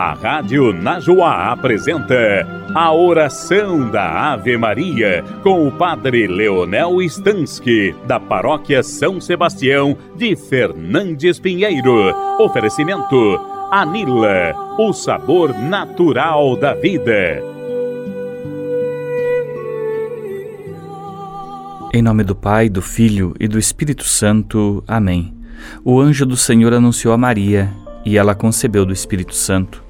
A Rádio Najuá apresenta a oração da Ave Maria com o Padre Leonel Stansky, da Paróquia São Sebastião de Fernandes Pinheiro. Oferecimento Anila, o sabor natural da vida. Em nome do Pai, do Filho e do Espírito Santo. Amém. O anjo do Senhor anunciou a Maria e ela concebeu do Espírito Santo.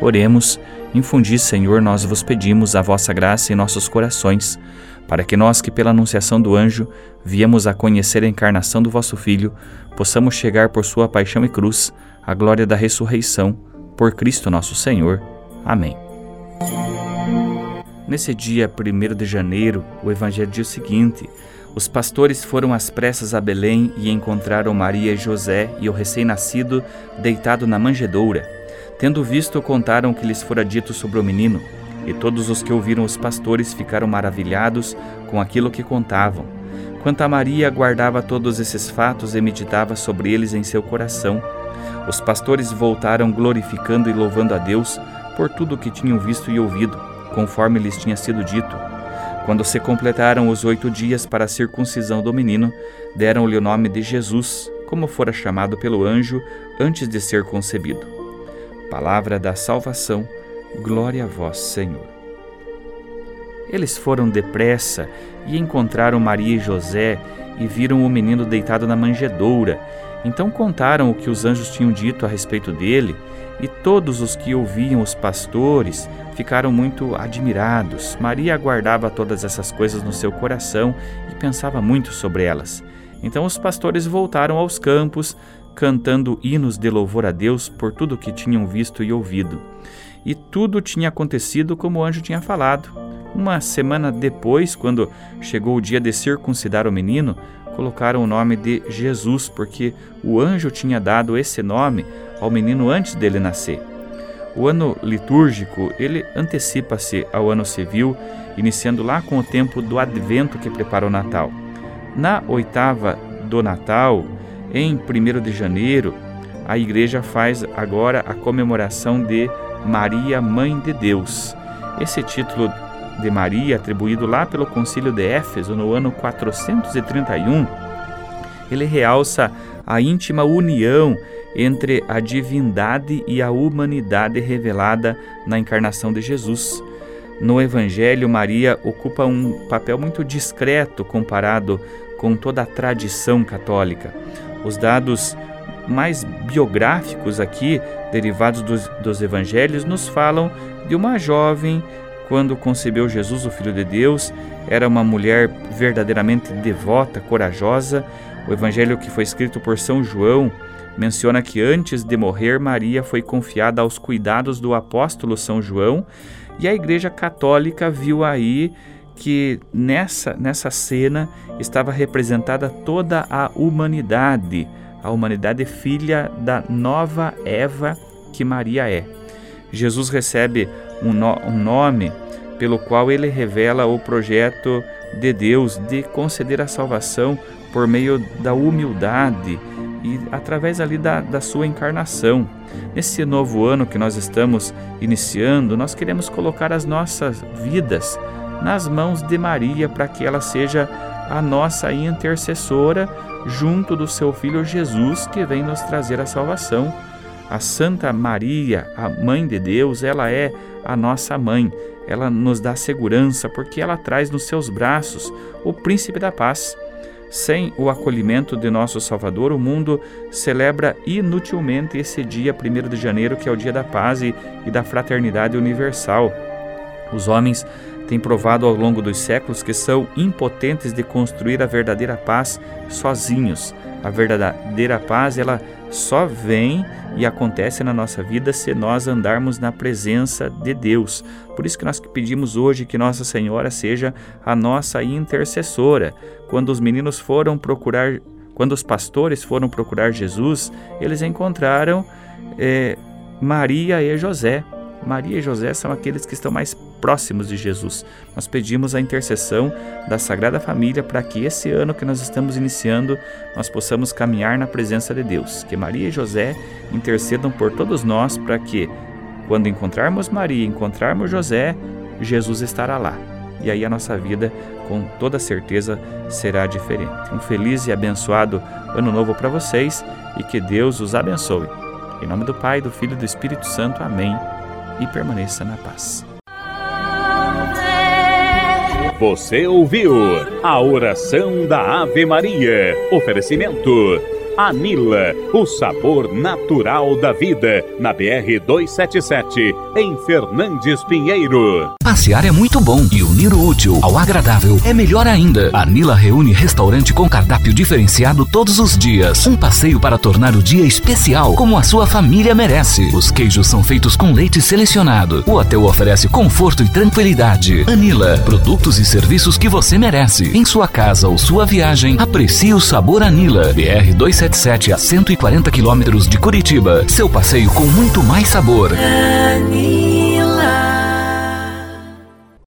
Oremos, infundi, Senhor, nós vos pedimos a vossa graça em nossos corações, para que nós que pela anunciação do anjo viemos a conhecer a encarnação do vosso Filho, possamos chegar por sua paixão e cruz à glória da ressurreição, por Cristo nosso Senhor. Amém. Nesse dia 1 de janeiro, o Evangelho diz o seguinte: Os pastores foram às pressas a Belém e encontraram Maria e José e o recém-nascido deitado na manjedoura. Tendo visto, contaram o que lhes fora dito sobre o menino, e todos os que ouviram os pastores ficaram maravilhados com aquilo que contavam. Quanto a Maria, guardava todos esses fatos e meditava sobre eles em seu coração. Os pastores voltaram glorificando e louvando a Deus por tudo o que tinham visto e ouvido, conforme lhes tinha sido dito. Quando se completaram os oito dias para a circuncisão do menino, deram-lhe o nome de Jesus, como fora chamado pelo anjo antes de ser concebido. Palavra da salvação, glória a vós, Senhor. Eles foram depressa e encontraram Maria e José e viram o menino deitado na manjedoura. Então contaram o que os anjos tinham dito a respeito dele, e todos os que ouviam os pastores ficaram muito admirados. Maria guardava todas essas coisas no seu coração e pensava muito sobre elas. Então os pastores voltaram aos campos, cantando hinos de louvor a Deus por tudo que tinham visto e ouvido. E tudo tinha acontecido como o anjo tinha falado. Uma semana depois, quando chegou o dia de circuncidar o menino, colocaram o nome de Jesus, porque o anjo tinha dado esse nome ao menino antes dele nascer. O ano litúrgico, ele antecipa-se ao ano civil, iniciando lá com o tempo do advento que prepara o Natal. Na oitava do Natal, em 1 de janeiro, a igreja faz agora a comemoração de Maria, Mãe de Deus. Esse título de Maria, atribuído lá pelo Concílio de Éfeso no ano 431, ele realça a íntima união entre a divindade e a humanidade revelada na encarnação de Jesus. No Evangelho, Maria ocupa um papel muito discreto comparado com toda a tradição católica. Os dados mais biográficos aqui, derivados dos, dos evangelhos, nos falam de uma jovem quando concebeu Jesus, o Filho de Deus, era uma mulher verdadeiramente devota, corajosa. O evangelho que foi escrito por São João menciona que antes de morrer, Maria foi confiada aos cuidados do apóstolo São João, e a Igreja Católica viu aí que nessa, nessa cena estava representada toda a humanidade, a humanidade filha da nova Eva que Maria é. Jesus recebe um, no, um nome pelo qual ele revela o projeto de Deus de conceder a salvação por meio da humildade e através ali da, da sua encarnação. Nesse novo ano que nós estamos iniciando, nós queremos colocar as nossas vidas nas mãos de Maria para que ela seja a nossa intercessora junto do seu filho Jesus que vem nos trazer a salvação. A Santa Maria, a mãe de Deus, ela é a nossa mãe. Ela nos dá segurança porque ela traz nos seus braços o príncipe da paz. Sem o acolhimento de nosso Salvador, o mundo celebra inutilmente esse dia 1 de janeiro, que é o dia da paz e, e da fraternidade universal. Os homens têm provado ao longo dos séculos que são impotentes de construir a verdadeira paz sozinhos. A verdadeira paz, ela só vem e acontece na nossa vida se nós andarmos na presença de Deus. Por isso que nós pedimos hoje que Nossa Senhora seja a nossa intercessora. Quando os meninos foram procurar, quando os pastores foram procurar Jesus, eles encontraram é, Maria e José. Maria e José são aqueles que estão mais próximos de Jesus. Nós pedimos a intercessão da Sagrada Família para que esse ano que nós estamos iniciando nós possamos caminhar na presença de Deus. Que Maria e José intercedam por todos nós para que, quando encontrarmos Maria, encontrarmos José, Jesus estará lá. E aí a nossa vida, com toda certeza, será diferente. Um feliz e abençoado ano novo para vocês e que Deus os abençoe. Em nome do Pai, do Filho e do Espírito Santo. Amém. E permaneça na paz. Você ouviu a oração da Ave Maria. Oferecimento Anila, o sabor natural da vida, na BR 277, em Fernandes Pinheiro. Passear é muito bom e unir o útil ao agradável é melhor ainda. Anila reúne restaurante com cardápio diferenciado todos os dias. Um passeio para tornar o dia especial, como a sua família merece. Os queijos são feitos com leite selecionado. O hotel oferece conforto e tranquilidade. Anila, produtos e serviços que você merece. Em sua casa ou sua viagem, aprecie o sabor Anila. BR 277 177 a 140 quilômetros de Curitiba. Seu passeio com muito mais sabor.